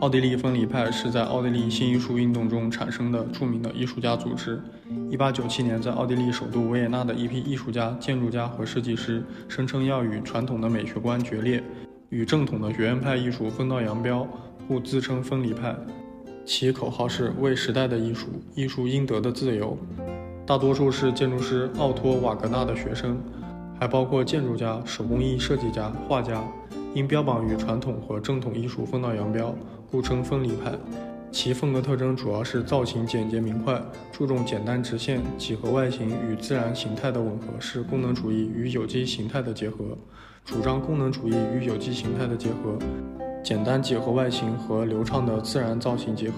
奥地利分离派是在奥地利新艺术运动中产生的著名的艺术家组织。1897年，在奥地利首都维也纳的一批艺术家、建筑家和设计师声称要与传统的美学观决裂，与正统的学院派艺术分道扬镳，故自称分离派。其口号是“为时代的艺术，艺术应得的自由”。大多数是建筑师奥托·瓦格纳的学生，还包括建筑家、手工艺设计家、画家。因标榜与传统和正统艺术分道扬镳，故称分离派。其风格特征主要是造型简洁明快，注重简单直线、几何外形与自然形态的吻合，是功能主义与有机形态的结合。主张功能主义与有机形态的结合，简单几何外形和流畅的自然造型结合。